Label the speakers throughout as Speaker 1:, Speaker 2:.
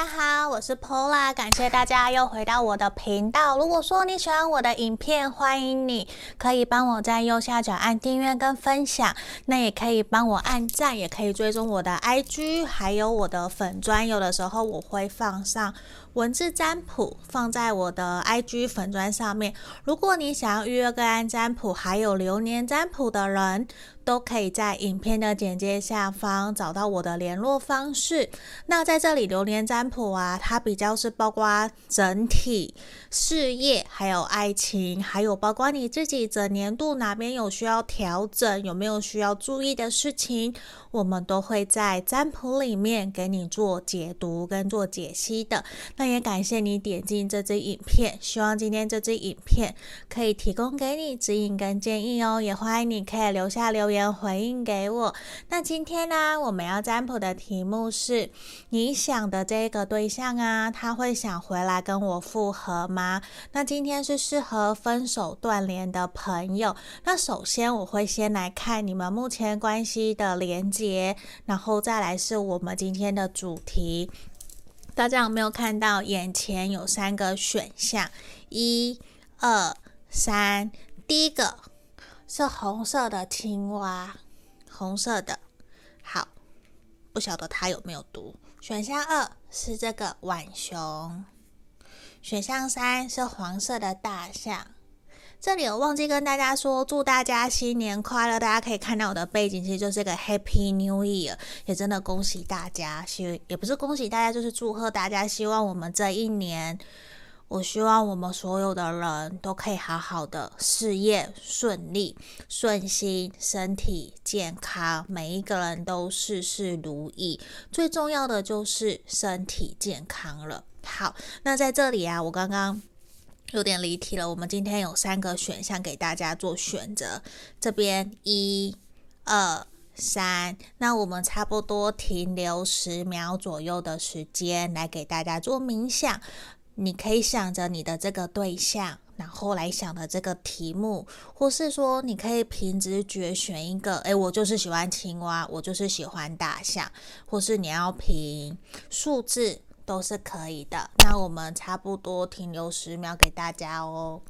Speaker 1: 大家好，我是 Pola，感谢大家又回到我的频道。如果说你喜欢我的影片，欢迎你可以帮我在右下角按订阅跟分享，那也可以帮我按赞，也可以追踪我的 IG，还有我的粉专。有的时候我会放上文字占卜，放在我的 IG 粉砖上面。如果你想要预约个案占卜，还有流年占卜的人，都可以在影片的简介下方找到我的联络方式。那在这里，流年占卜啊，它比较是包括整体事业，还有爱情，还有包括你自己整年度哪边有需要调整，有没有需要注意的事情，我们都会在占卜里面给你做解读跟做解析的。那也感谢你点进这支影片，希望今天这支影片可以提供给你指引跟建议哦。也欢迎你可以留下留言。回应给我。那今天呢，我们要占卜的题目是：你想的这个对象啊，他会想回来跟我复合吗？那今天是适合分手断联的朋友。那首先我会先来看你们目前关系的连接，然后再来是我们今天的主题。大家有没有看到眼前有三个选项？一、二、三。第一个。是红色的青蛙，红色的，好，不晓得它有没有毒。选项二是这个浣熊，选项三是黄色的大象。这里我忘记跟大家说，祝大家新年快乐！大家可以看到我的背景，其实就是个 Happy New Year，也真的恭喜大家，希也不是恭喜大家，就是祝贺大家，希望我们这一年。我希望我们所有的人都可以好好的，事业顺利、顺心，身体健康，每一个人都事事如意。最重要的就是身体健康了。好，那在这里啊，我刚刚有点离题了。我们今天有三个选项给大家做选择，这边一、二、三，那我们差不多停留十秒左右的时间来给大家做冥想。你可以想着你的这个对象，然后来想的这个题目，或是说你可以凭直觉选一个，诶，我就是喜欢青蛙，我就是喜欢大象，或是你要凭数字都是可以的。那我们差不多停留十秒给大家哦。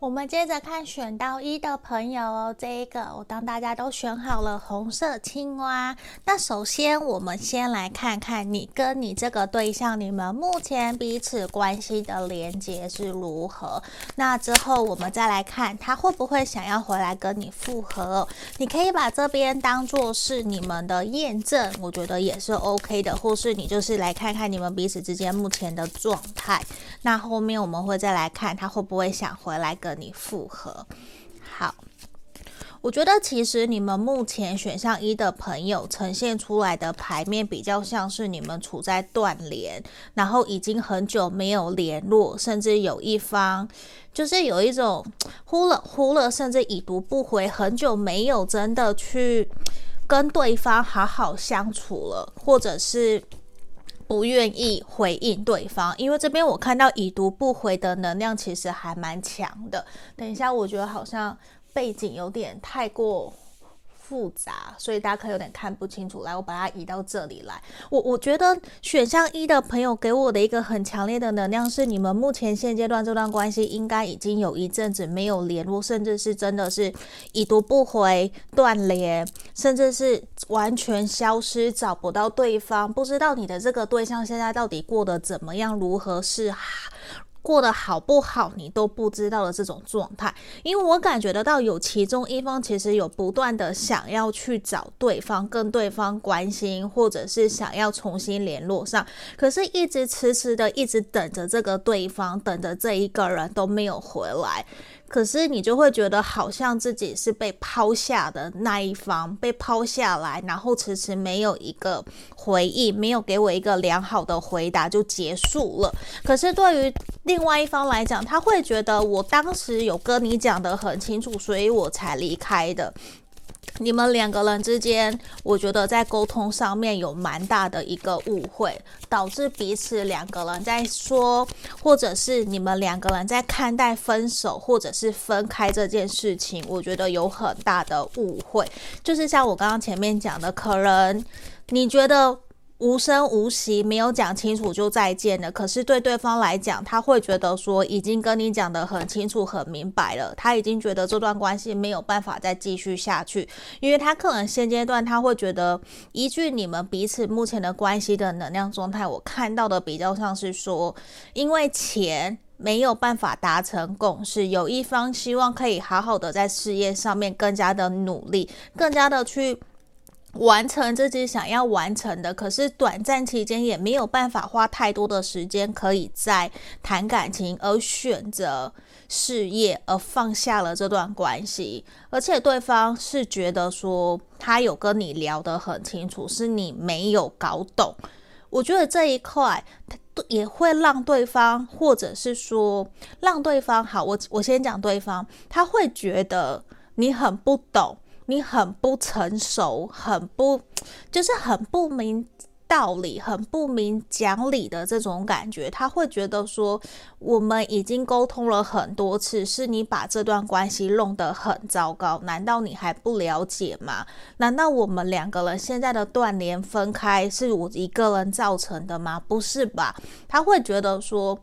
Speaker 1: 我们接着看选到一的朋友哦，这一个我当大家都选好了红色青蛙。那首先我们先来看看你跟你这个对象，你们目前彼此关系的连接是如何。那之后我们再来看他会不会想要回来跟你复合。你可以把这边当做是你们的验证，我觉得也是 OK 的。或是你就是来看看你们彼此之间目前的状态。那后面我们会再来看他会不会想回来跟。跟你复合，好，我觉得其实你们目前选项一的朋友呈现出来的牌面比较像是你们处在断联，然后已经很久没有联络，甚至有一方就是有一种忽了忽了，甚至已读不回，很久没有真的去跟对方好好相处了，或者是。不愿意回应对方，因为这边我看到已读不回的能量其实还蛮强的。等一下，我觉得好像背景有点太过。复杂，所以大家可能有点看不清楚。来，我把它移到这里来。我我觉得选项一的朋友给我的一个很强烈的能量是，你们目前现阶段这段关系应该已经有一阵子没有联络，甚至是真的是已读不回、断联，甚至是完全消失，找不到对方。不知道你的这个对象现在到底过得怎么样，如何是好。过得好不好，你都不知道的这种状态，因为我感觉得到有其中一方其实有不断的想要去找对方，跟对方关心，或者是想要重新联络上，可是一直迟迟的一直等着这个对方，等着这一个人都没有回来。可是你就会觉得好像自己是被抛下的那一方，被抛下来，然后迟迟没有一个回应，没有给我一个良好的回答就结束了。可是对于另外一方来讲，他会觉得我当时有跟你讲得很清楚，所以我才离开的。你们两个人之间，我觉得在沟通上面有蛮大的一个误会，导致彼此两个人在说，或者是你们两个人在看待分手或者是分开这件事情，我觉得有很大的误会。就是像我刚刚前面讲的，可能你觉得。无声无息，没有讲清楚就再见了。可是对对方来讲，他会觉得说已经跟你讲得很清楚、很明白了。他已经觉得这段关系没有办法再继续下去，因为他可能现阶段他会觉得，依据你们彼此目前的关系的能量状态，我看到的比较像是说，因为钱没有办法达成共识，有一方希望可以好好的在事业上面更加的努力，更加的去。完成自己想要完成的，可是短暂期间也没有办法花太多的时间可以再谈感情，而选择事业，而放下了这段关系。而且对方是觉得说他有跟你聊得很清楚，是你没有搞懂。我觉得这一块也会让对方，或者是说让对方好，我我先讲对方，他会觉得你很不懂。你很不成熟，很不，就是很不明道理，很不明讲理的这种感觉。他会觉得说，我们已经沟通了很多次，是你把这段关系弄得很糟糕，难道你还不了解吗？难道我们两个人现在的断联分开是我一个人造成的吗？不是吧？他会觉得说，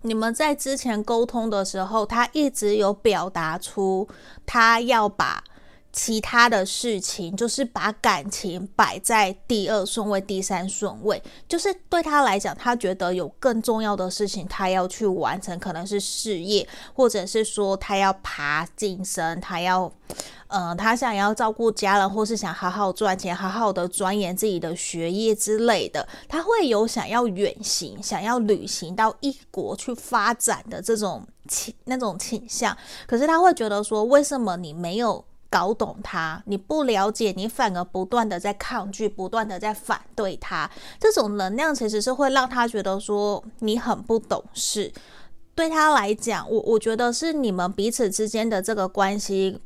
Speaker 1: 你们在之前沟通的时候，他一直有表达出他要把。其他的事情就是把感情摆在第二顺位、第三顺位，就是对他来讲，他觉得有更重要的事情他要去完成，可能是事业，或者是说他要爬晋升，他要，呃，他想要照顾家人，或是想好好赚钱，好好的钻研自己的学业之类的，他会有想要远行、想要旅行到异国去发展的这种倾那种倾向，可是他会觉得说，为什么你没有？搞懂他，你不了解，你反而不断的在抗拒，不断的在反对他，这种能量其实是会让他觉得说你很不懂事。对他来讲，我我觉得是你们彼此之间的这个关系，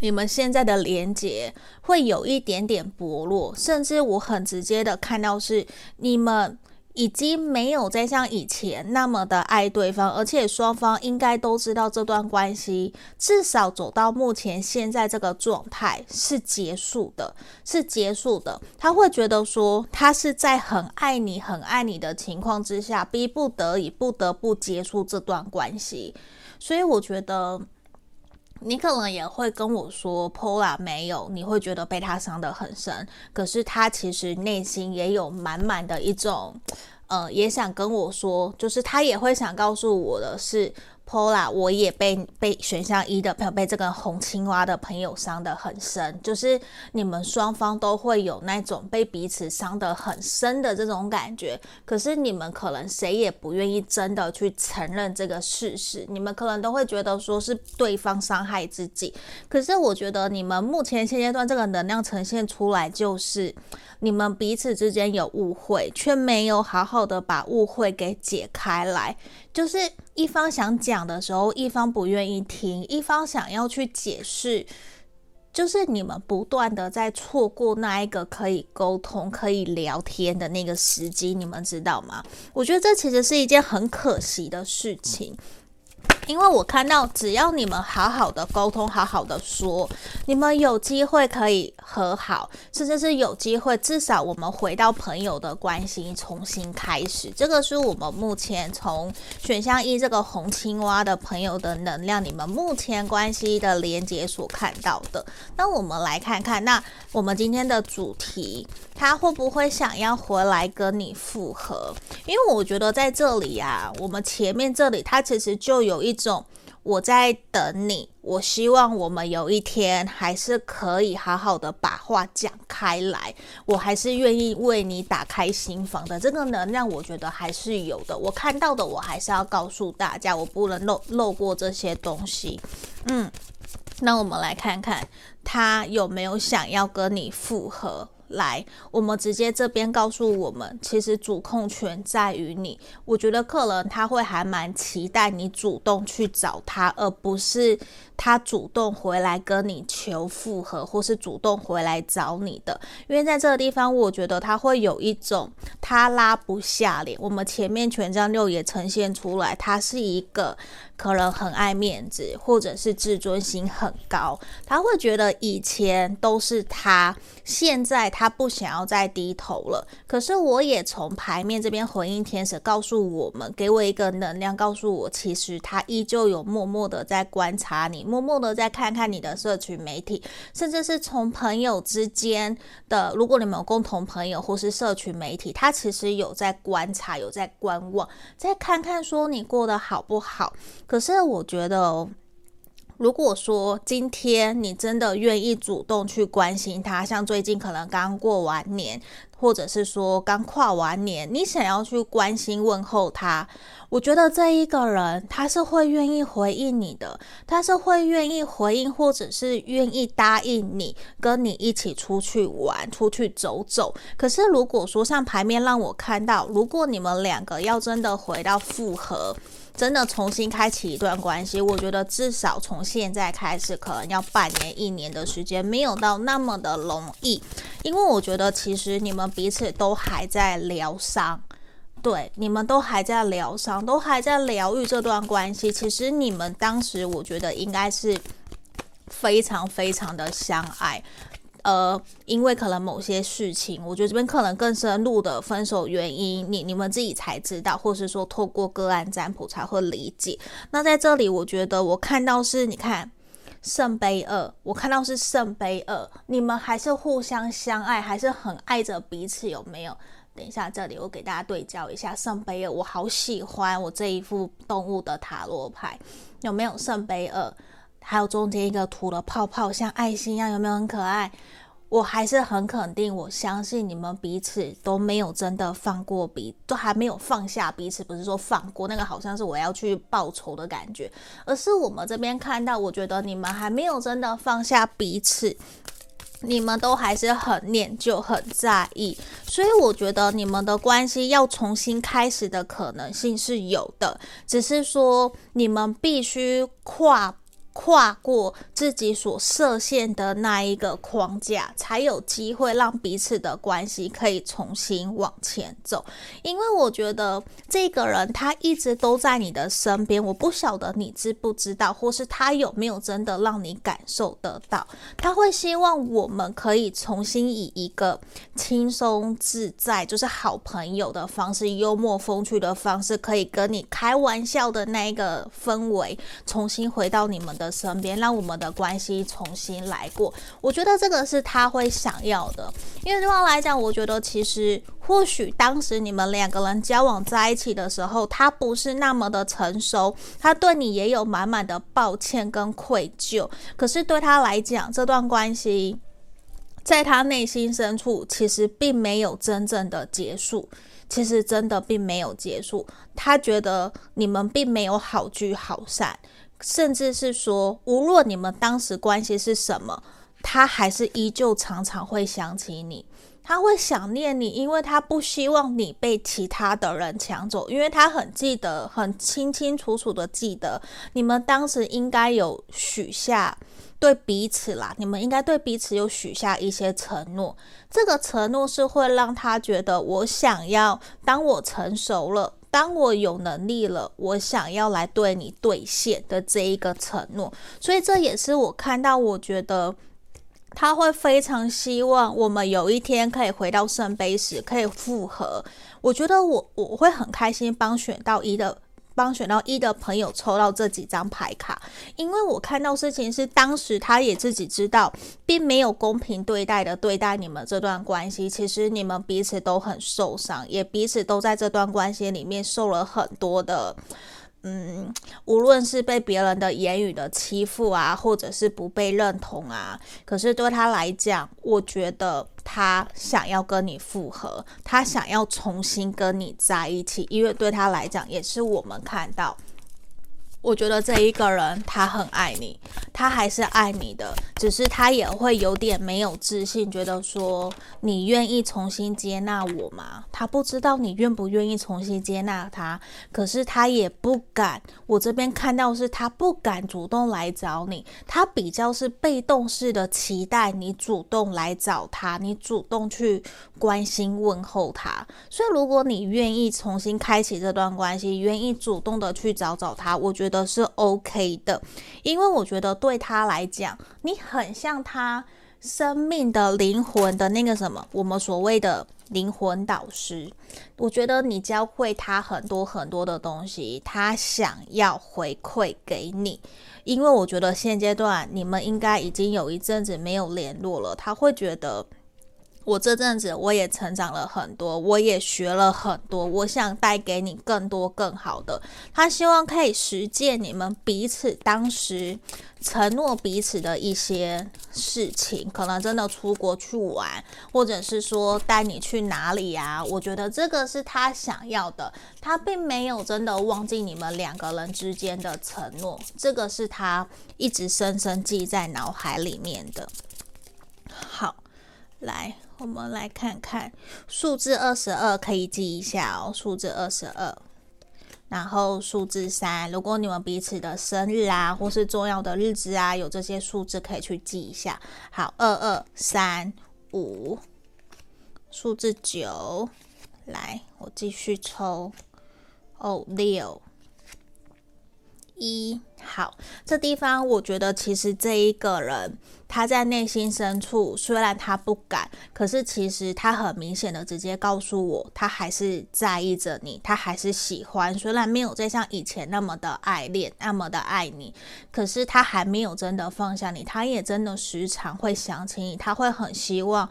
Speaker 1: 你们现在的连接会有一点点薄弱，甚至我很直接的看到是你们。已经没有再像以前那么的爱对方，而且双方应该都知道这段关系至少走到目前现在这个状态是结束的，是结束的。他会觉得说他是在很爱你、很爱你的情况之下，逼不得已不得不结束这段关系。所以我觉得。你可能也会跟我说，Pola 没有，你会觉得被他伤得很深。可是他其实内心也有满满的一种，呃，也想跟我说，就是他也会想告诉我的是。Pola，我也被被选项一的朋友，被这个红青蛙的朋友伤得很深，就是你们双方都会有那种被彼此伤得很深的这种感觉，可是你们可能谁也不愿意真的去承认这个事实，你们可能都会觉得说是对方伤害自己，可是我觉得你们目前现阶段这个能量呈现出来就是。你们彼此之间有误会，却没有好好的把误会给解开来。就是一方想讲的时候，一方不愿意听；一方想要去解释，就是你们不断的在错过那一个可以沟通、可以聊天的那个时机。你们知道吗？我觉得这其实是一件很可惜的事情。因为我看到，只要你们好好的沟通，好好的说，你们有机会可以和好，甚至是有机会，至少我们回到朋友的关系，重新开始。这个是我们目前从选项一这个红青蛙的朋友的能量，你们目前关系的连接所看到的。那我们来看看，那我们今天的主题，他会不会想要回来跟你复合？因为我觉得在这里啊，我们前面这里，他其实就有一。种我在等你，我希望我们有一天还是可以好好的把话讲开来，我还是愿意为你打开心房的。这个能量我觉得还是有的，我看到的我还是要告诉大家，我不能漏漏过这些东西。嗯，那我们来看看他有没有想要跟你复合。来，我们直接这边告诉我们，其实主控权在于你。我觉得客人他会还蛮期待你主动去找他，而不是他主动回来跟你求复合，或是主动回来找你的。因为在这个地方，我觉得他会有一种他拉不下脸。我们前面权杖六也呈现出来，他是一个。可能很爱面子，或者是自尊心很高，他会觉得以前都是他，现在他不想要再低头了。可是我也从牌面这边回应天使告诉我们，给我一个能量，告诉我其实他依旧有默默的在观察你，默默的在看看你的社群媒体，甚至是从朋友之间的，如果你们有共同朋友或是社群媒体，他其实有在观察，有在观望，再看看说你过得好不好。可是我觉得，如果说今天你真的愿意主动去关心他，像最近可能刚过完年，或者是说刚跨完年，你想要去关心问候他，我觉得这一个人他是会愿意回应你的，他是会愿意回应，或者是愿意答应你跟你一起出去玩、出去走走。可是如果说像牌面让我看到，如果你们两个要真的回到复合，真的重新开启一段关系，我觉得至少从现在开始，可能要半年、一年的时间，没有到那么的容易。因为我觉得其实你们彼此都还在疗伤，对，你们都还在疗伤，都还在疗愈这段关系。其实你们当时，我觉得应该是非常非常的相爱。呃，因为可能某些事情，我觉得这边可能更深入的分手原因，你你们自己才知道，或是说透过个案占卜才会理解。那在这里，我觉得我看到是，你看圣杯二，我看到是圣杯二，你们还是互相相爱，还是很爱着彼此，有没有？等一下，这里我给大家对焦一下圣杯二，我好喜欢我这一副动物的塔罗牌，有没有圣杯二？还有中间一个涂了泡泡，像爱心一样，有没有很可爱？我还是很肯定，我相信你们彼此都没有真的放过彼，都还没有放下彼此。不是说放过那个，好像是我要去报仇的感觉，而是我们这边看到，我觉得你们还没有真的放下彼此，你们都还是很念旧、很在意。所以我觉得你们的关系要重新开始的可能性是有的，只是说你们必须跨。跨过自己所设限的那一个框架，才有机会让彼此的关系可以重新往前走。因为我觉得这个人他一直都在你的身边，我不晓得你知不知道，或是他有没有真的让你感受得到。他会希望我们可以重新以一个轻松自在，就是好朋友的方式，幽默风趣的方式，可以跟你开玩笑的那一个氛围，重新回到你们的身边，让我们的关系重新来过。我觉得这个是他会想要的。因为对他来讲，我觉得其实或许当时你们两个人交往在一起的时候，他不是那么的成熟，他对你也有满满的抱歉跟愧疚。可是对他来讲，这段关系在他内心深处其实并没有真正的结束。其实真的并没有结束。他觉得你们并没有好聚好散。甚至是说，无论你们当时关系是什么，他还是依旧常常会想起你，他会想念你，因为他不希望你被其他的人抢走，因为他很记得，很清清楚楚的记得，你们当时应该有许下对彼此啦，你们应该对彼此有许下一些承诺，这个承诺是会让他觉得，我想要，当我成熟了。当我有能力了，我想要来对你兑现的这一个承诺，所以这也是我看到，我觉得他会非常希望我们有一天可以回到圣杯时可以复合。我觉得我我会很开心帮选到一的。帮选到一的朋友抽到这几张牌卡，因为我看到事情是当时他也自己知道，并没有公平对待的对待你们这段关系。其实你们彼此都很受伤，也彼此都在这段关系里面受了很多的。嗯，无论是被别人的言语的欺负啊，或者是不被认同啊，可是对他来讲，我觉得他想要跟你复合，他想要重新跟你在一起，因为对他来讲，也是我们看到我觉得这一个人他很爱你，他还是爱你的，只是他也会有点没有自信，觉得说你愿意重新接纳我吗？他不知道你愿不愿意重新接纳他，可是他也不敢。我这边看到是他不敢主动来找你，他比较是被动式的期待你主动来找他，你主动去关心问候他。所以如果你愿意重新开启这段关系，愿意主动的去找找他，我觉。的是 OK 的，因为我觉得对他来讲，你很像他生命的灵魂的那个什么，我们所谓的灵魂导师。我觉得你教会他很多很多的东西，他想要回馈给你。因为我觉得现阶段你们应该已经有一阵子没有联络了，他会觉得。我这阵子我也成长了很多，我也学了很多，我想带给你更多更好的。他希望可以实践你们彼此当时承诺彼此的一些事情，可能真的出国去玩，或者是说带你去哪里啊？我觉得这个是他想要的，他并没有真的忘记你们两个人之间的承诺，这个是他一直深深记在脑海里面的。好，来。我们来看看数字二十二，可以记一下哦。数字二十二，然后数字三，如果你们彼此的生日啊，或是重要的日子啊，有这些数字可以去记一下。好，二二三五，数字九，来，我继续抽。哦，六一，好，这地方我觉得其实这一个人。他在内心深处，虽然他不敢，可是其实他很明显的直接告诉我，他还是在意着你，他还是喜欢。虽然没有再像以前那么的爱恋，那么的爱你，可是他还没有真的放下你，他也真的时常会想起你，他会很希望。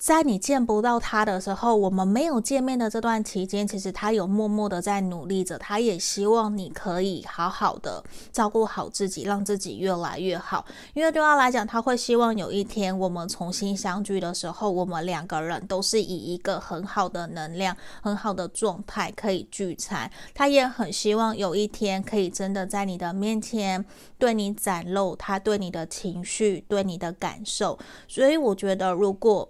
Speaker 1: 在你见不到他的时候，我们没有见面的这段期间，其实他有默默的在努力着。他也希望你可以好好的照顾好自己，让自己越来越好。因为对他来讲，他会希望有一天我们重新相聚的时候，我们两个人都是以一个很好的能量、很好的状态可以聚餐。他也很希望有一天可以真的在你的面前对你展露他对你的情绪、对你的感受。所以我觉得，如果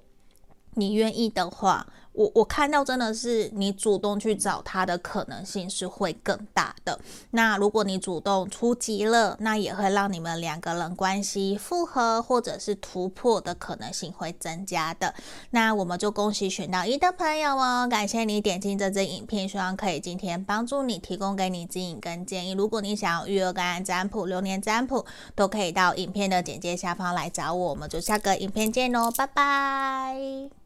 Speaker 1: 你愿意的话，我我看到真的是你主动去找他的可能性是会更大的。那如果你主动出击了，那也会让你们两个人关系复合或者是突破的可能性会增加的。那我们就恭喜选到一的朋友哦，感谢你点进这支影片，希望可以今天帮助你，提供给你指引跟建议。如果你想要预约个案占卜、流年占卜，都可以到影片的简介下方来找我。我们就下个影片见喽，拜拜。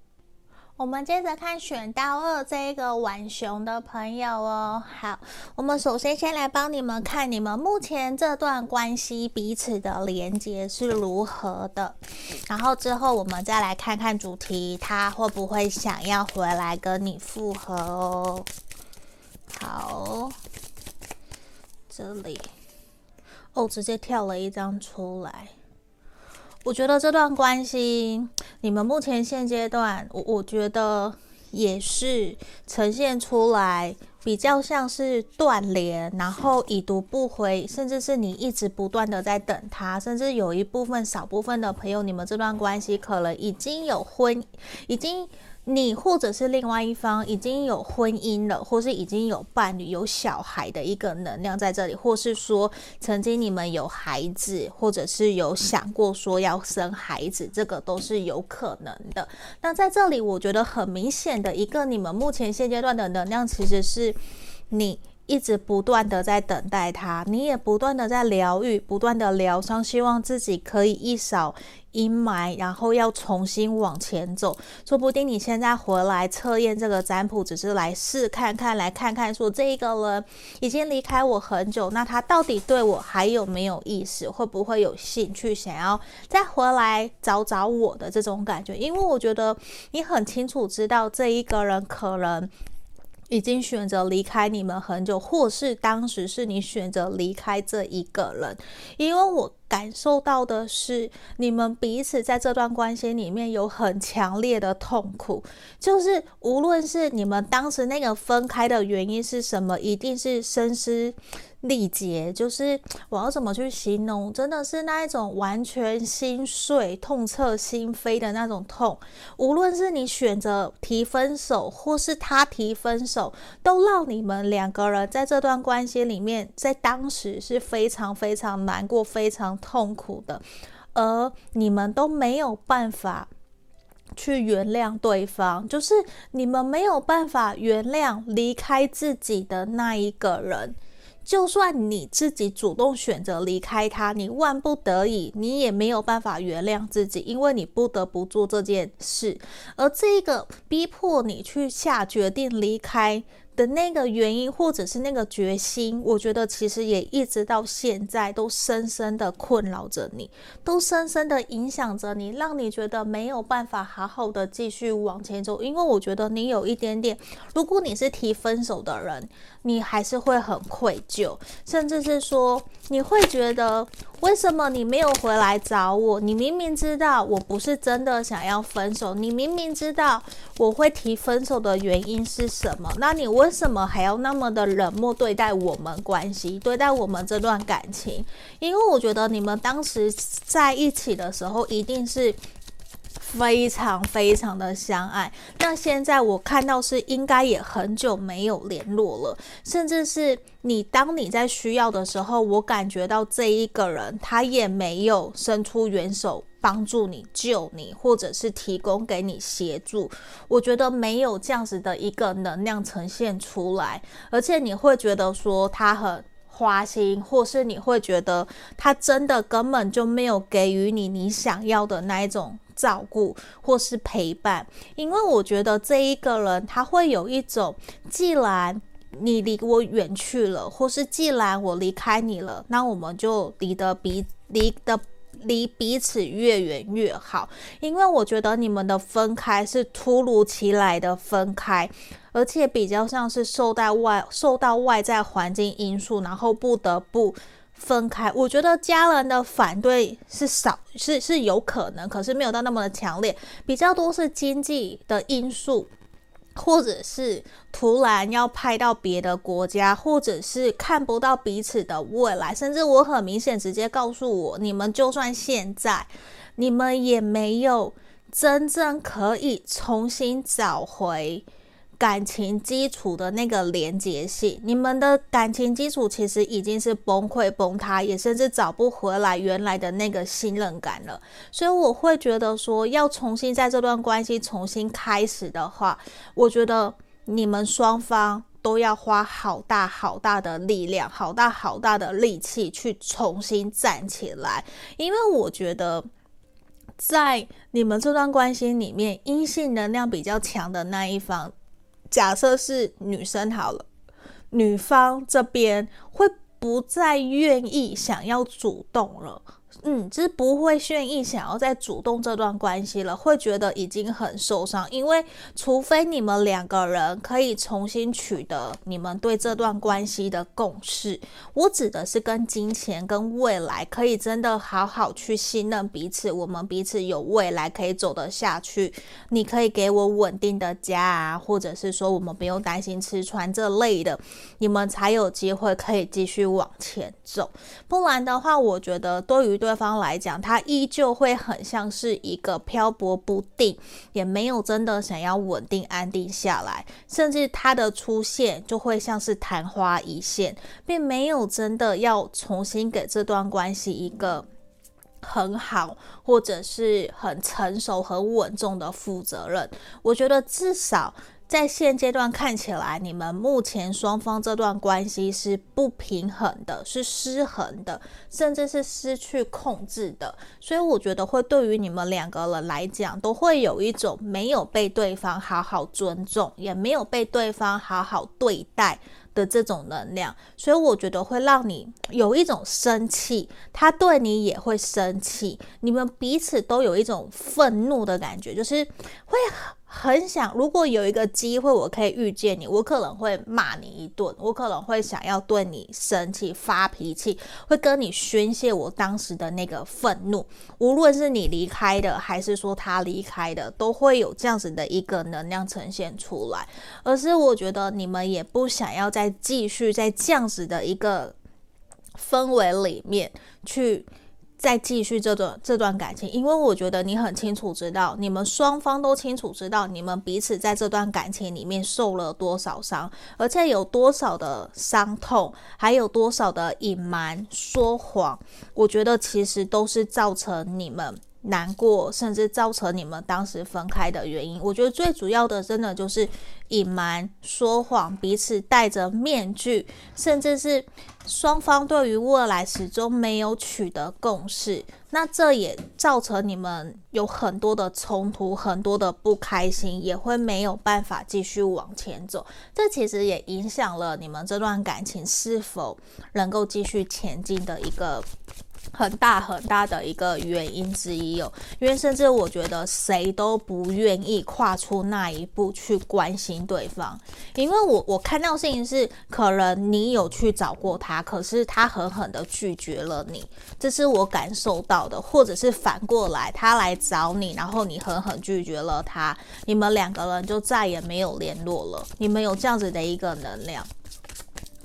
Speaker 1: 我们接着看选到二这一个浣熊的朋友哦。好，我们首先先来帮你们看你们目前这段关系彼此的连接是如何的，然后之后我们再来看看主题，他会不会想要回来跟你复合哦。好，这里哦，直接跳了一张出来。我觉得这段关系，你们目前现阶段，我我觉得也是呈现出来比较像是断联，然后已读不回，甚至是你一直不断的在等他，甚至有一部分少部分的朋友，你们这段关系可能已经有婚，已经。你或者是另外一方已经有婚姻了，或是已经有伴侣、有小孩的一个能量在这里，或是说曾经你们有孩子，或者是有想过说要生孩子，这个都是有可能的。那在这里，我觉得很明显的一个，你们目前现阶段的能量其实是你。一直不断的在等待他，你也不断的在疗愈，不断的疗伤，希望自己可以一扫阴霾，然后要重新往前走。说不定你现在回来测验这个占卜，只是来试看看，来看看说这一个人已经离开我很久，那他到底对我还有没有意思？会不会有兴趣想要再回来找找我的这种感觉？因为我觉得你很清楚知道这一个人可能。已经选择离开你们很久，或是当时是你选择离开这一个人，因为我感受到的是，你们彼此在这段关系里面有很强烈的痛苦，就是无论是你们当时那个分开的原因是什么，一定是深思。力竭，就是我要怎么去形容？真的是那一种完全心碎、痛彻心扉的那种痛。无论是你选择提分手，或是他提分手，都让你们两个人在这段关系里面，在当时是非常非常难过、非常痛苦的，而你们都没有办法去原谅对方，就是你们没有办法原谅离开自己的那一个人。就算你自己主动选择离开他，你万不得已，你也没有办法原谅自己，因为你不得不做这件事。而这个逼迫你去下决定离开的那个原因，或者是那个决心，我觉得其实也一直到现在都深深的困扰着你，都深深的影响着你，让你觉得没有办法好好的继续往前走。因为我觉得你有一点点，如果你是提分手的人，你还是会很愧疚，甚至是说你会觉得，为什么你没有回来找我？你明明知道我不是真的想要分手，你明明知道我会提分手的原因是什么，那你为什么还要那么的冷漠对待我们关系，对待我们这段感情？因为我觉得你们当时在一起的时候，一定是非常非常的相爱。那现在我看到是应该也很久没有联络了，甚至是你当你在需要的时候，我感觉到这一个人他也没有伸出援手。帮助你、救你，或者是提供给你协助，我觉得没有这样子的一个能量呈现出来，而且你会觉得说他很花心，或是你会觉得他真的根本就没有给予你你想要的那一种照顾或是陪伴，因为我觉得这一个人他会有一种，既然你离我远去了，或是既然我离开你了，那我们就离得比离得。离彼此越远越好，因为我觉得你们的分开是突如其来的分开，而且比较像是受到外受到外在环境因素，然后不得不分开。我觉得家人的反对是少是是有可能，可是没有到那么的强烈，比较多是经济的因素。或者是突然要派到别的国家，或者是看不到彼此的未来，甚至我很明显直接告诉我，你们就算现在，你们也没有真正可以重新找回。感情基础的那个连接性，你们的感情基础其实已经是崩溃崩塌，也甚至找不回来原来的那个信任感了。所以我会觉得说，要重新在这段关系重新开始的话，我觉得你们双方都要花好大好大的力量，好大好大的力气去重新站起来。因为我觉得，在你们这段关系里面，阴性能量比较强的那一方。假设是女生好了，女方这边会不再愿意想要主动了。嗯，就是不会愿意想要再主动这段关系了，会觉得已经很受伤。因为除非你们两个人可以重新取得你们对这段关系的共识，我指的是跟金钱、跟未来可以真的好好去信任彼此，我们彼此有未来可以走得下去。你可以给我稳定的家啊，或者是说我们不用担心吃穿这类的，你们才有机会可以继续往前走。不然的话，我觉得对于对方来讲，他依旧会很像是一个漂泊不定，也没有真的想要稳定安定下来，甚至他的出现就会像是昙花一现，并没有真的要重新给这段关系一个很好或者是很成熟、很稳重的负责任。我觉得至少。在现阶段看起来，你们目前双方这段关系是不平衡的，是失衡的，甚至是失去控制的。所以我觉得会对于你们两个人来讲，都会有一种没有被对方好好尊重，也没有被对方好好对待的这种能量。所以我觉得会让你有一种生气，他对你也会生气，你们彼此都有一种愤怒的感觉，就是会。很想，如果有一个机会，我可以遇见你，我可能会骂你一顿，我可能会想要对你生气、发脾气，会跟你宣泄我当时的那个愤怒。无论是你离开的，还是说他离开的，都会有这样子的一个能量呈现出来。而是我觉得你们也不想要再继续在这样子的一个氛围里面去。再继续这段这段感情，因为我觉得你很清楚知道，你们双方都清楚知道，你们彼此在这段感情里面受了多少伤，而且有多少的伤痛，还有多少的隐瞒、说谎，我觉得其实都是造成你们难过，甚至造成你们当时分开的原因。我觉得最主要的，真的就是隐瞒、说谎，彼此戴着面具，甚至是双方对于未来始终没有取得共识。那这也造成你们有很多的冲突，很多的不开心，也会没有办法继续往前走。这其实也影响了你们这段感情是否能够继续前进的一个。很大很大的一个原因之一哦，因为甚至我觉得谁都不愿意跨出那一步去关心对方，因为我我看到事情是，可能你有去找过他，可是他狠狠的拒绝了你，这是我感受到的，或者是反过来他来找你，然后你狠狠拒绝了他，你们两个人就再也没有联络了，你们有这样子的一个能量。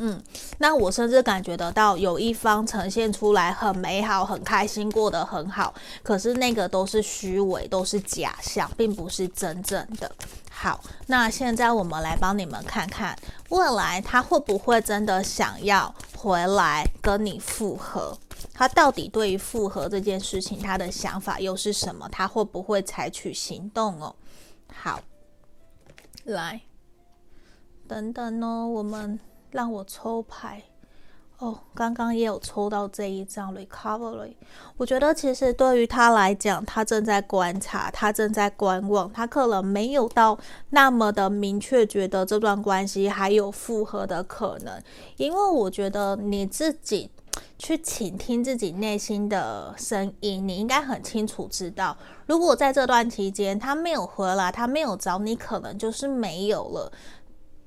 Speaker 1: 嗯，那我甚至感觉得到有一方呈现出来很美好、很开心、过得很好，可是那个都是虚伪，都是假象，并不是真正的。好，那现在我们来帮你们看看，未来他会不会真的想要回来跟你复合？他到底对于复合这件事情，他的想法又是什么？他会不会采取行动哦？好，来，等等哦，我们。让我抽牌哦，刚刚也有抽到这一张 recovery。我觉得其实对于他来讲，他正在观察，他正在观望，他可能没有到那么的明确觉得这段关系还有复合的可能。因为我觉得你自己去倾听自己内心的声音，你应该很清楚知道，如果在这段期间他没有回来，他没有找你，可能就是没有了。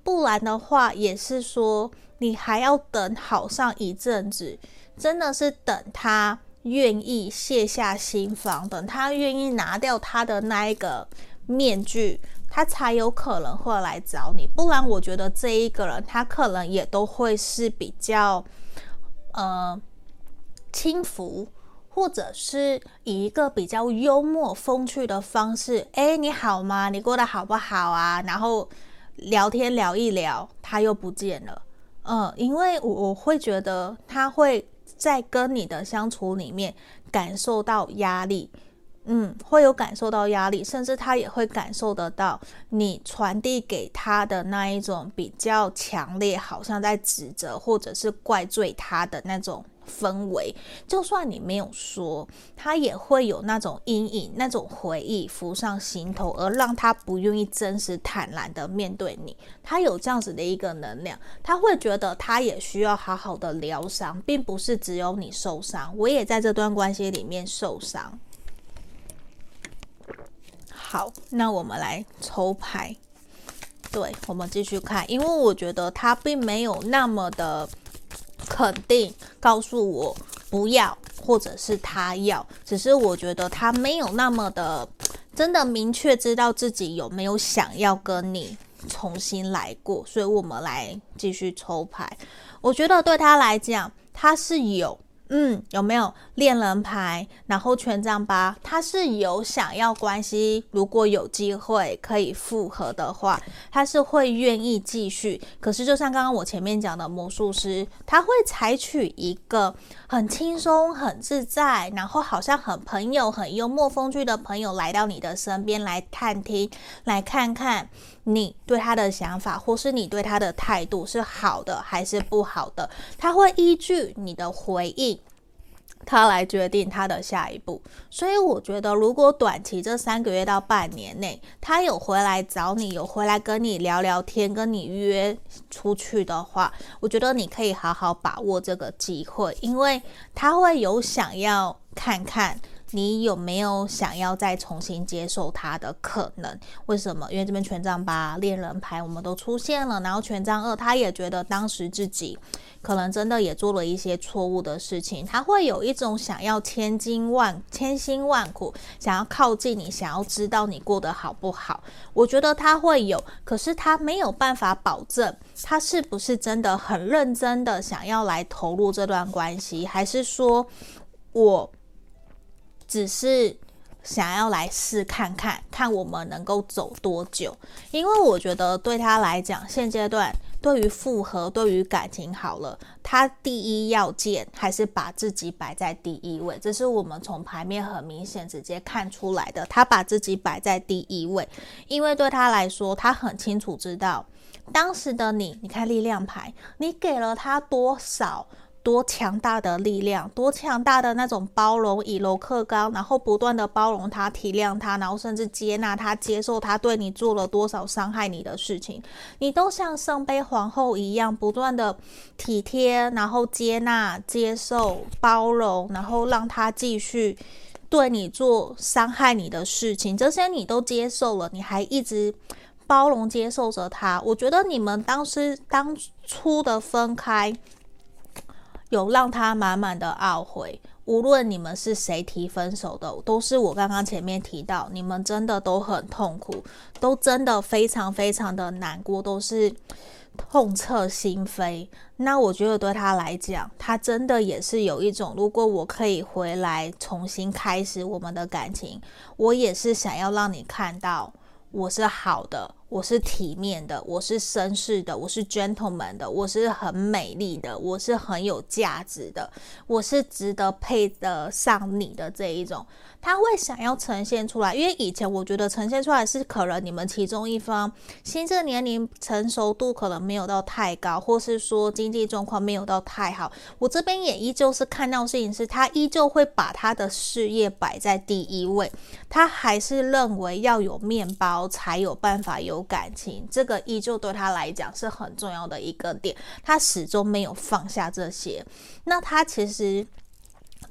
Speaker 1: 不然的话，也是说你还要等好上一阵子，真的是等他愿意卸下心防，等他愿意拿掉他的那一个面具，他才有可能会来找你。不然，我觉得这一个人他可能也都会是比较呃轻浮，或者是以一个比较幽默风趣的方式，哎，你好吗？你过得好不好啊？然后。聊天聊一聊，他又不见了。嗯，因为我我会觉得他会在跟你的相处里面感受到压力，嗯，会有感受到压力，甚至他也会感受得到你传递给他的那一种比较强烈，好像在指责或者是怪罪他的那种。氛围，就算你没有说，他也会有那种阴影、那种回忆浮上心头，而让他不愿意真实坦然的面对你。他有这样子的一个能量，他会觉得他也需要好好的疗伤，并不是只有你受伤，我也在这段关系里面受伤。好，那我们来抽牌，对，我们继续看，因为我觉得他并没有那么的。肯定告诉我不要，或者是他要，只是我觉得他没有那么的真的明确知道自己有没有想要跟你重新来过，所以我们来继续抽牌。我觉得对他来讲，他是有。嗯，有没有恋人牌？然后权杖八，他是有想要关系，如果有机会可以复合的话，他是会愿意继续。可是就像刚刚我前面讲的魔术师，他会采取一个很轻松、很自在，然后好像很朋友、很幽默风趣的朋友来到你的身边来探听，来看看你对他的想法，或是你对他的态度是好的还是不好的。他会依据你的回应。他来决定他的下一步，所以我觉得，如果短期这三个月到半年内，他有回来找你，有回来跟你聊聊天，跟你约出去的话，我觉得你可以好好把握这个机会，因为他会有想要看看你有没有想要再重新接受他的可能？为什么？因为这边权杖八恋人牌我们都出现了，然后权杖二他也觉得当时自己可能真的也做了一些错误的事情，他会有一种想要千金万千辛万苦，想要靠近你，想要知道你过得好不好。我觉得他会有，可是他没有办法保证他是不是真的很认真的想要来投入这段关系，还是说我。只是想要来试看看，看我们能够走多久。因为我觉得对他来讲，现阶段对于复合、对于感情好了，他第一要件还是把自己摆在第一位。这是我们从牌面很明显直接看出来的，他把自己摆在第一位。因为对他来说，他很清楚知道当时的你，你看力量牌，你给了他多少。多强大的力量，多强大的那种包容，以柔克刚，然后不断的包容他、体谅他，然后甚至接纳他、接受他对你做了多少伤害你的事情，你都像圣杯皇后一样，不断的体贴，然后接纳、接受、包容，然后让他继续对你做伤害你的事情，这些你都接受了，你还一直包容接受着他。我觉得你们当时当初的分开。有让他满满的懊悔，无论你们是谁提分手的，都是我刚刚前面提到，你们真的都很痛苦，都真的非常非常的难过，都是痛彻心扉。那我觉得对他来讲，他真的也是有一种，如果我可以回来重新开始我们的感情，我也是想要让你看到我是好的。我是体面的，我是绅士的，我是 gentleman 的，我是很美丽的，我是很有价值的，我是值得配得上你的这一种。他会想要呈现出来，因为以前我觉得呈现出来是可能你们其中一方心智年龄成熟度可能没有到太高，或是说经济状况没有到太好。我这边也依旧是看到事情是，他依旧会把他的事业摆在第一位，他还是认为要有面包才有办法有感情，这个依旧对他来讲是很重要的一个点，他始终没有放下这些。那他其实。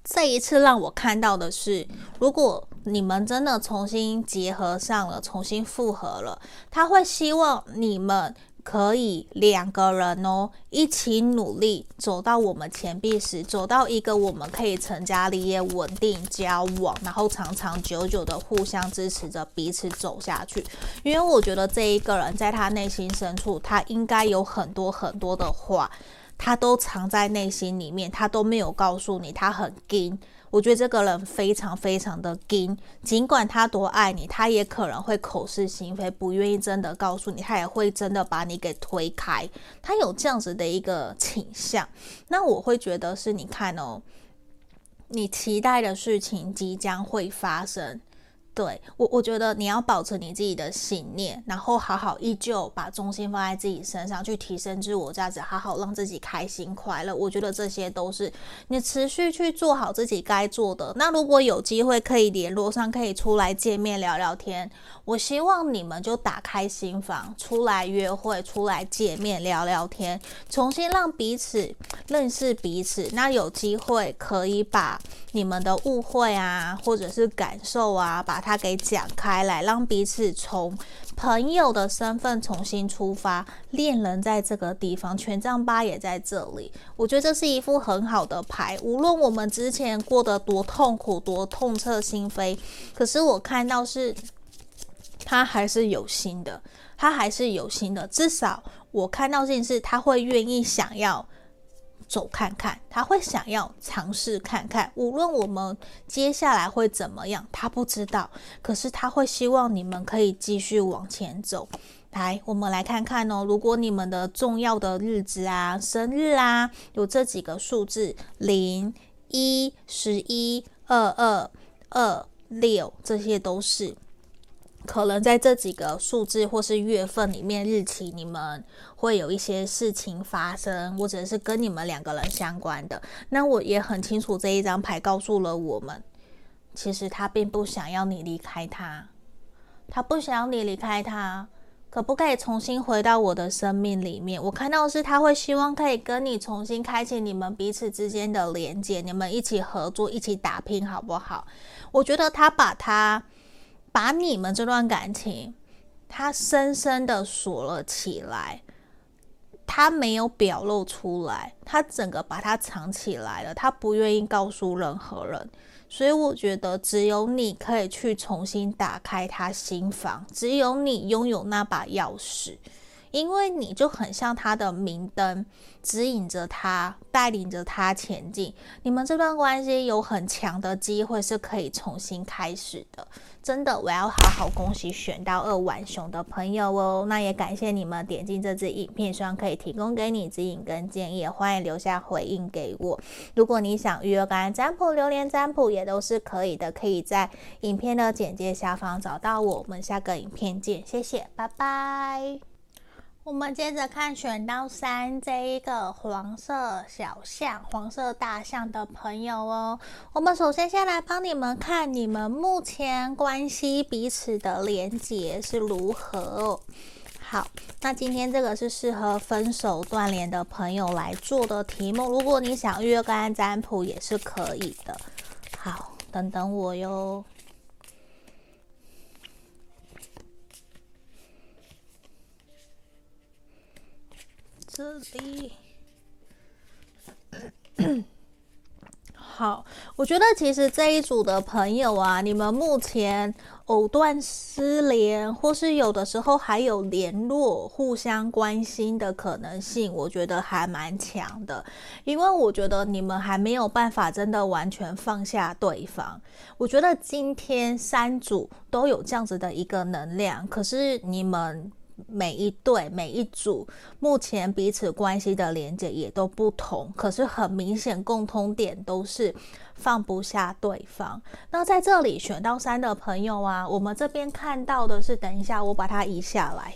Speaker 1: 这一次让我看到的是，如果你们真的重新结合上了，重新复合了，他会希望你们可以两个人哦，一起努力走到我们钱币时，走到一个我们可以成家立业、稳定交往，然后长长久久的互相支持着彼此走下去。因为我觉得这一个人在他内心深处，他应该有很多很多的话。他都藏在内心里面，他都没有告诉你，他很硬。我觉得这个人非常非常的硬，尽管他多爱你，他也可能会口是心非，不愿意真的告诉你，他也会真的把你给推开。他有这样子的一个倾向，那我会觉得是你看哦，你期待的事情即将会发生。对我，我觉得你要保持你自己的信念，然后好好依旧把重心放在自己身上，去提升自我价值，好好让自己开心快乐。我觉得这些都是你持续去做好自己该做的。那如果有机会可以联络上，可以出来见面聊聊天，我希望你们就打开心房，出来约会，出来见面聊聊天，重新让彼此认识彼此。那有机会可以把你们的误会啊，或者是感受啊，把它给讲开来，让彼此从朋友的身份重新出发。恋人在这个地方，权杖八也在这里。我觉得这是一副很好的牌。无论我们之前过得多痛苦、多痛彻心扉，可是我看到是他还是有心的，他还是有心的。至少我看到的是他会愿意想要。走看看，他会想要尝试看看，无论我们接下来会怎么样，他不知道，可是他会希望你们可以继续往前走。来，我们来看看哦，如果你们的重要的日子啊、生日啊，有这几个数字：零、一、十一、二、二、二、六，这些都是。可能在这几个数字或是月份里面，日期你们会有一些事情发生，或者是跟你们两个人相关的。那我也很清楚，这一张牌告诉了我们，其实他并不想要你离开他，他不想要你离开他。可不可以重新回到我的生命里面？我看到的是他会希望可以跟你重新开启你们彼此之间的连接，你们一起合作，一起打拼，好不好？我觉得他把他把你们这段感情，他深深的锁了起来。他没有表露出来，他整个把它藏起来了，他不愿意告诉任何人，所以我觉得只有你可以去重新打开他心房，只有你拥有那把钥匙，因为你就很像他的明灯，指引着他，带领着他前进。你们这段关系有很强的机会是可以重新开始的。真的，我要好好恭喜选到二晚熊的朋友哦！那也感谢你们点进这支影片，希望可以提供给你指引跟建议，欢迎留下回应给我。如果你想预约感恩占卜、流年占卜也都是可以的，可以在影片的简介下方找到我。我们下个影片见，谢谢，拜拜。我们接着看选到三这一个黄色小象、黄色大象的朋友哦。我们首先先来帮你们看你们目前关系彼此的连结是如何。好，那今天这个是适合分手断联的朋友来做的题目。如果你想预约个案占卜也是可以的。好，等等我哟。这里，好，我觉得其实这一组的朋友啊，你们目前藕断丝连，或是有的时候还有联络、互相关心的可能性，我觉得还蛮强的。因为我觉得你们还没有办法真的完全放下对方。我觉得今天三组都有这样子的一个能量，可是你们。每一对、每一组，目前彼此关系的连接也都不同，可是很明显共通点都是放不下对方。那在这里选到三的朋友啊，我们这边看到的是，等一下我把它移下来，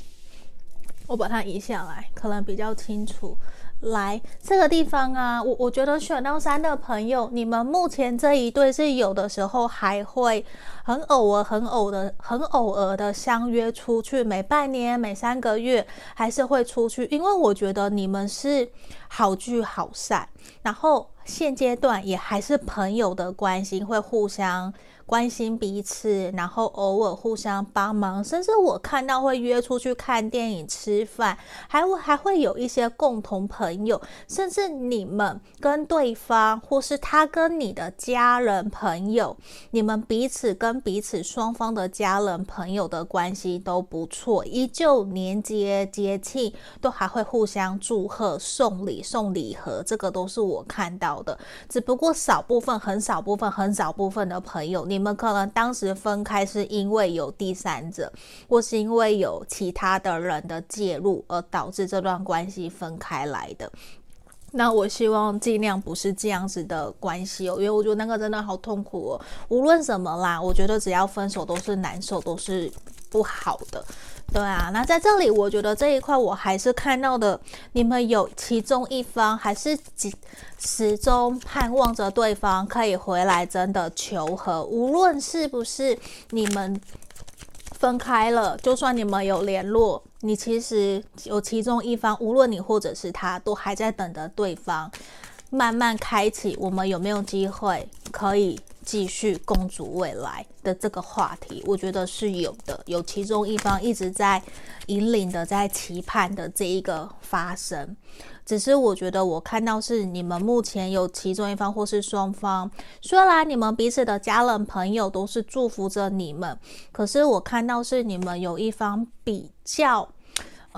Speaker 1: 我把它移下来，可能比较清楚。来这个地方啊，我我觉得选到三的朋友，你们目前这一对是有的时候还会很偶尔、很偶的、很偶尔的相约出去，每半年、每三个月还是会出去，因为我觉得你们是好聚好散，然后现阶段也还是朋友的关系，会互相。关心彼此，然后偶尔互相帮忙，甚至我看到会约出去看电影、吃饭，还会还会有一些共同朋友，甚至你们跟对方，或是他跟你的家人朋友，你们彼此跟彼此双方的家人朋友的关系都不错，依旧年节节庆都还会互相祝贺、送礼、送礼盒，这个都是我看到的。只不过少部分、很少部分、很少部分的朋友，你们可能当时分开是因为有第三者，或是因为有其他的人的介入而导致这段关系分开来的。那我希望尽量不是这样子的关系哦，因为我觉得那个真的好痛苦哦。无论什么啦，我觉得只要分手都是难受，都是不好的。对啊，那在这里，我觉得这一块我还是看到的，你们有其中一方还是几始终盼望着对方可以回来，真的求和。无论是不是你们分开了，就算你们有联络，你其实有其中一方，无论你或者是他，都还在等着对方慢慢开启。我们有没有机会可以？继续共筑未来的这个话题，我觉得是有的，有其中一方一直在引领的，在期盼的这一个发生。只是我觉得我看到是你们目前有其中一方或是双方，虽然你们彼此的家人朋友都是祝福着你们，可是我看到是你们有一方比较。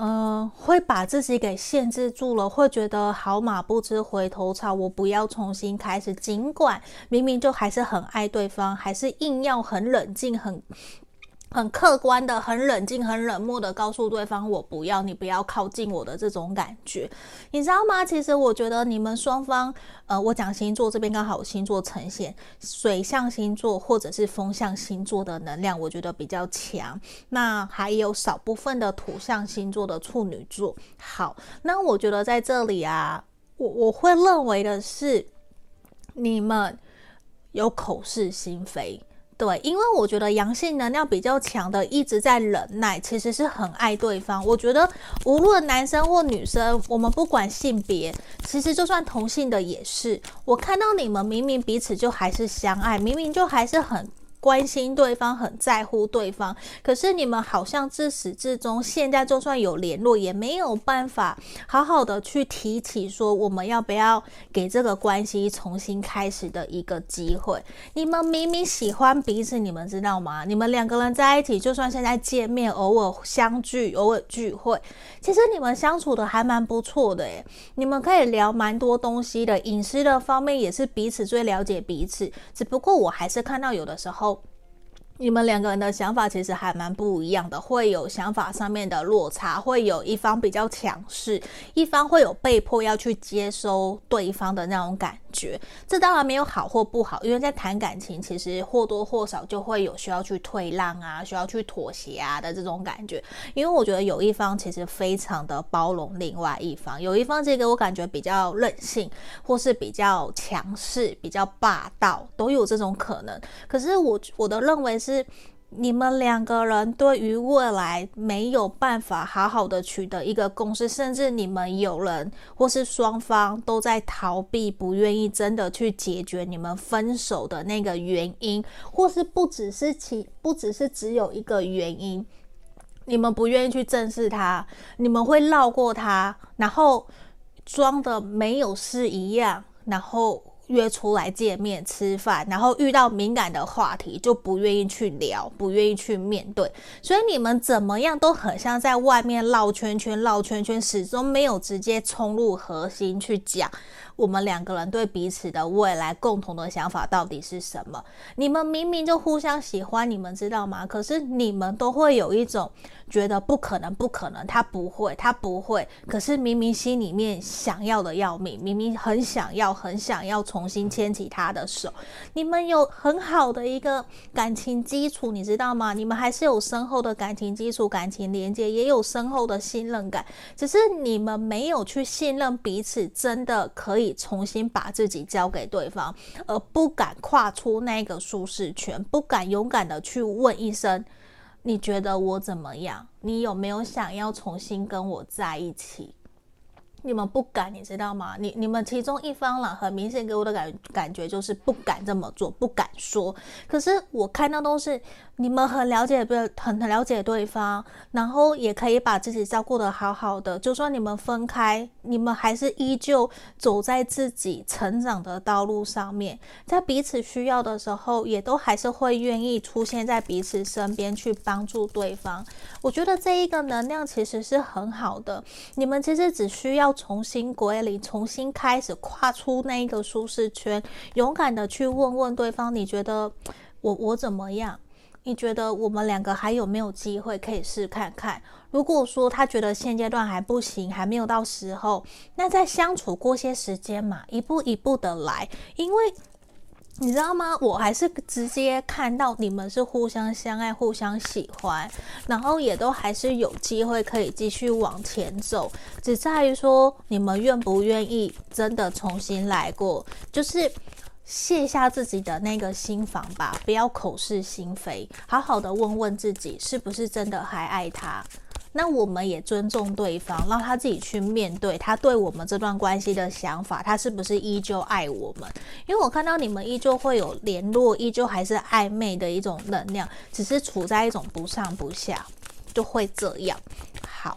Speaker 1: 嗯，会把自己给限制住了，会觉得好马不吃回头草，我不要重新开始。尽管明明就还是很爱对方，还是硬要很冷静、很。很客观的、很冷静、很冷漠的告诉对方：“我不要你，不要靠近我的这种感觉，你知道吗？其实我觉得你们双方，呃，我讲星座这边刚好星座呈现，水象星座或者是风象星座的能量，我觉得比较强。那还有少部分的土象星座的处女座。好，那我觉得在这里啊，我我会认为的是，你们有口是心非。”对，因为我觉得阳性能量比较强的一直在忍耐，其实是很爱对方。我觉得无论男生或女生，我们不管性别，其实就算同性的也是。我看到你们明明彼此就还是相爱，明明就还是很。关心对方，很在乎对方，可是你们好像自始至终，现在就算有联络，也没有办法好好的去提起说，我们要不要给这个关系重新开始的一个机会。你们明明喜欢彼此，你们知道吗？你们两个人在一起，就算现在见面，偶尔相聚，偶尔聚会，其实你们相处的还蛮不错的诶，你们可以聊蛮多东西的，隐私的方面也是彼此最了解彼此。只不过我还是看到有的时候。你们两个人的想法其实还蛮不一样的，会有想法上面的落差，会有一方比较强势，一方会有被迫要去接收对方的那种感觉。这当然没有好或不好，因为在谈感情，其实或多或少就会有需要去退让啊，需要去妥协啊的这种感觉。因为我觉得有一方其实非常的包容另外一方，有一方这个我感觉比较任性，或是比较强势、比较霸道，都有这种可能。可是我我的认为是。是你们两个人对于未来没有办法好好的取得一个共识，甚至你们有人或是双方都在逃避，不愿意真的去解决你们分手的那个原因，或是不只是其不只是只有一个原因，你们不愿意去正视它，你们会绕过它，然后装的没有事一样，然后。约出来见面吃饭，然后遇到敏感的话题就不愿意去聊，不愿意去面对，所以你们怎么样都很像在外面绕圈圈，绕圈圈，始终没有直接冲入核心去讲。我们两个人对彼此的未来共同的想法到底是什么？你们明明就互相喜欢，你们知道吗？可是你们都会有一种觉得不可能，不可能，他不会，他不会。可是明明心里面想要的要命，明明很想要，很想要重新牵起他的手。你们有很好的一个感情基础，你知道吗？你们还是有深厚的感情基础，感情连接也有深厚的信任感，只是你们没有去信任彼此，真的可以。重新把自己交给对方，而不敢跨出那个舒适圈，不敢勇敢的去问一声：“你觉得我怎么样？你有没有想要重新跟我在一起？”你们不敢，你知道吗？你你们其中一方了，很明显给我的感感觉就是不敢这么做，不敢说。可是我看到都是你们很了解对，很很了解对方，然后也可以把自己照顾得好好的。就算你们分开，你们还是依旧走在自己成长的道路上面，在彼此需要的时候，也都还是会愿意出现在彼此身边去帮助对方。我觉得这一个能量其实是很好的，你们其实只需要。要重新归零，重新开始，跨出那一个舒适圈，勇敢的去问问对方，你觉得我我怎么样？你觉得我们两个还有没有机会可以试看看？如果说他觉得现阶段还不行，还没有到时候，那再相处过些时间嘛，一步一步的来，因为。你知道吗？我还是直接看到你们是互相相爱、互相喜欢，然后也都还是有机会可以继续往前走，只在于说你们愿不愿意真的重新来过，就是卸下自己的那个心防吧，不要口是心非，好好的问问自己是不是真的还爱他。那我们也尊重对方，让他自己去面对他对我们这段关系的想法，他是不是依旧爱我们？因为我看到你们依旧会有联络，依旧还是暧昧的一种能量，只是处在一种不上不下，就会这样。好，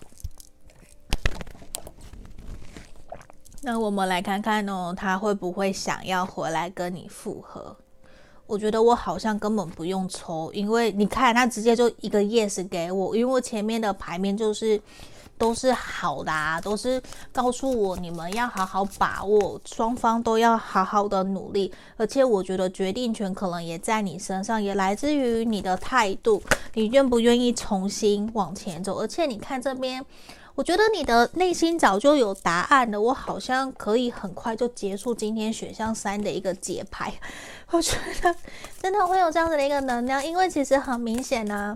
Speaker 1: 那我们来看看哦，他会不会想要回来跟你复合？我觉得我好像根本不用抽，因为你看他直接就一个 yes 给我，因为我前面的牌面就是都是好的啊，都是告诉我你们要好好把握，双方都要好好的努力，而且我觉得决定权可能也在你身上，也来自于你的态度，你愿不愿意重新往前走，而且你看这边。我觉得你的内心早就有答案了，我好像可以很快就结束今天选项三的一个节拍。我觉得真的会有这样子的一个能量，因为其实很明显呢、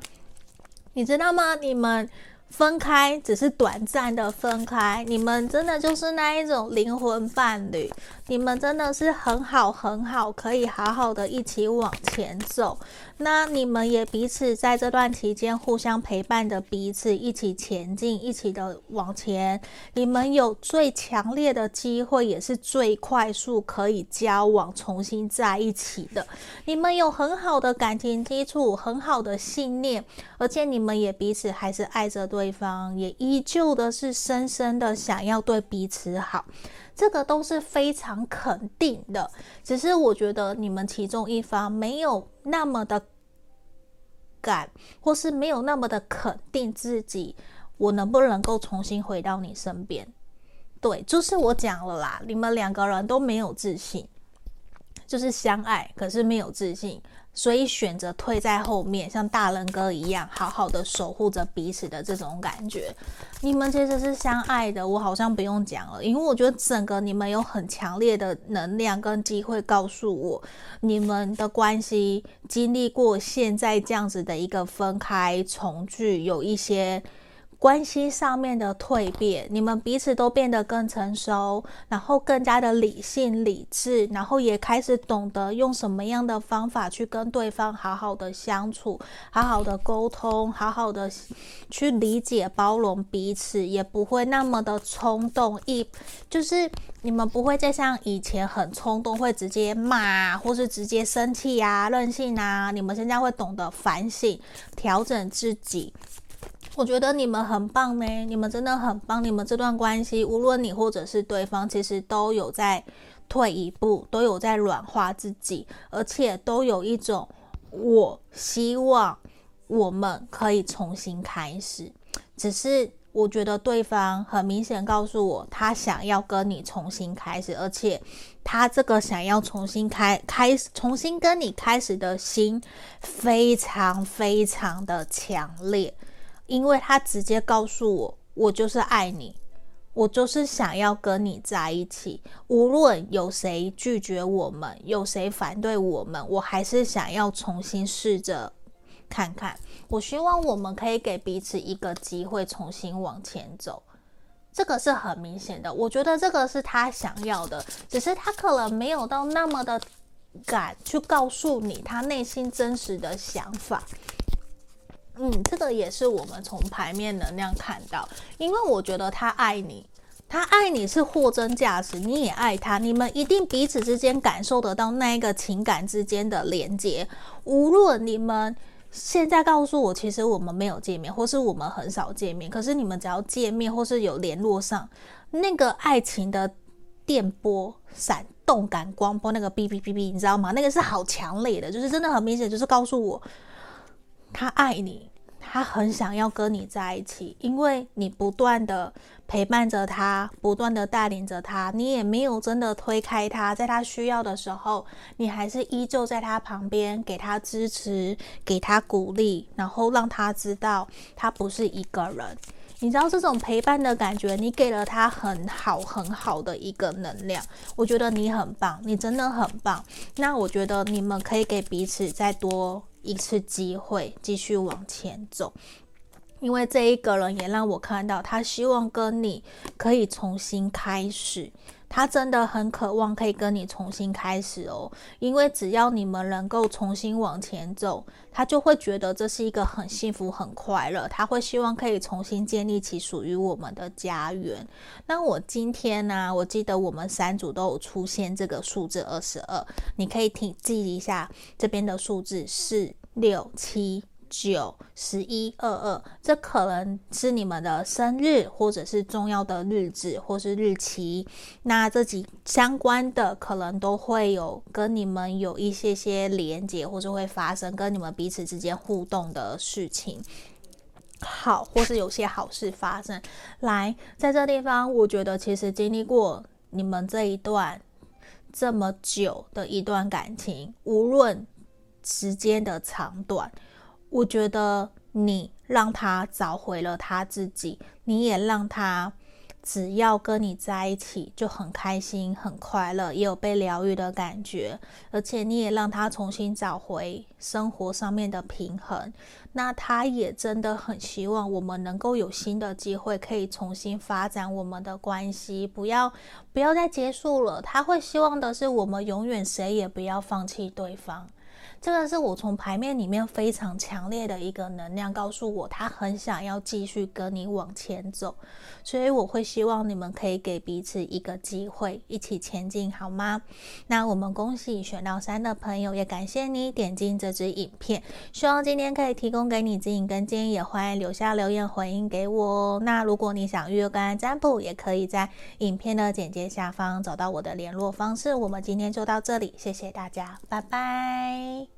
Speaker 1: 你知道吗？你们分开只是短暂的分开，你们真的就是那一种灵魂伴侣，你们真的是很好很好，可以好好的一起往前走。那你们也彼此在这段期间互相陪伴着彼此，一起前进，一起的往前。你们有最强烈的机会，也是最快速可以交往、重新在一起的。你们有很好的感情基础，很好的信念，而且你们也彼此还是爱着对。方也依旧的是深深的想要对彼此好，这个都是非常肯定的。只是我觉得你们其中一方没有那么的敢，或是没有那么的肯定自己，我能不能够重新回到你身边？对，就是我讲了啦，你们两个人都没有自信，就是相爱，可是没有自信。所以选择退在后面，像大人哥一样，好好的守护着彼此的这种感觉。你们其实是相爱的，我好像不用讲了，因为我觉得整个你们有很强烈的能量跟机会告诉我，你们的关系经历过现在这样子的一个分开重聚，有一些。关系上面的蜕变，你们彼此都变得更成熟，然后更加的理性理智，然后也开始懂得用什么样的方法去跟对方好好的相处，好好的沟通，好好的去理解包容彼此，也不会那么的冲动，一就是你们不会再像以前很冲动，会直接骂或是直接生气啊、任性啊，你们现在会懂得反省、调整自己。我觉得你们很棒呢，你们真的很棒。你们这段关系，无论你或者是对方，其实都有在退一步，都有在软化自己，而且都有一种我希望我们可以重新开始。只是我觉得对方很明显告诉我，他想要跟你重新开始，而且他这个想要重新开开始、重新跟你开始的心，非常非常的强烈。因为他直接告诉我，我就是爱你，我就是想要跟你在一起。无论有谁拒绝我们，有谁反对我们，我还是想要重新试着看看。我希望我们可以给彼此一个机会，重新往前走。这个是很明显的，我觉得这个是他想要的，只是他可能没有到那么的敢去告诉你他内心真实的想法。嗯，这个也是我们从牌面能量看到，因为我觉得他爱你，他爱你是货真价实，你也爱他，你们一定彼此之间感受得到那一个情感之间的连接。无论你们现在告诉我，其实我们没有见面，或是我们很少见面，可是你们只要见面或是有联络上，那个爱情的电波、闪动感光波，那个哔哔哔哔，你知道吗？那个是好强烈的，就是真的很明显，就是告诉我。他爱你，他很想要跟你在一起，因为你不断的陪伴着他，不断的带领着他，你也没有真的推开他，在他需要的时候，你还是依旧在他旁边，给他支持，给他鼓励，然后让他知道他不是一个人。你知道这种陪伴的感觉，你给了他很好很好的一个能量，我觉得你很棒，你真的很棒。那我觉得你们可以给彼此再多一次机会，继续往前走，因为这一个人也让我看到，他希望跟你可以重新开始。他真的很渴望可以跟你重新开始哦，因为只要你们能够重新往前走，他就会觉得这是一个很幸福、很快乐。他会希望可以重新建立起属于我们的家园。那我今天呢、我记得我们三组都有出现这个数字二十二，你可以听记一下这边的数字四六七。九十一二二，这可能是你们的生日，或者是重要的日子，或是日期。那这几相关的，可能都会有跟你们有一些些连接，或者会发生跟你们彼此之间互动的事情。好，或是有些好事发生。来，在这地方，我觉得其实经历过你们这一段这么久的一段感情，无论时间的长短。我觉得你让他找回了他自己，你也让他只要跟你在一起就很开心、很快乐，也有被疗愈的感觉，而且你也让他重新找回生活上面的平衡。那他也真的很希望我们能够有新的机会，可以重新发展我们的关系，不要不要再结束了。他会希望的是我们永远谁也不要放弃对方。这个是我从牌面里面非常强烈的一个能量，告诉我他很想要继续跟你往前走，所以我会希望你们可以给彼此一个机会，一起前进，好吗？那我们恭喜选到三的朋友，也感谢你点进这支影片，希望今天可以提供给你指引跟建议，也欢迎留下留言回应给我哦。那如果你想预约个案占卜，也可以在影片的简介下方找到我的联络方式。我们今天就到这里，谢谢大家，拜拜。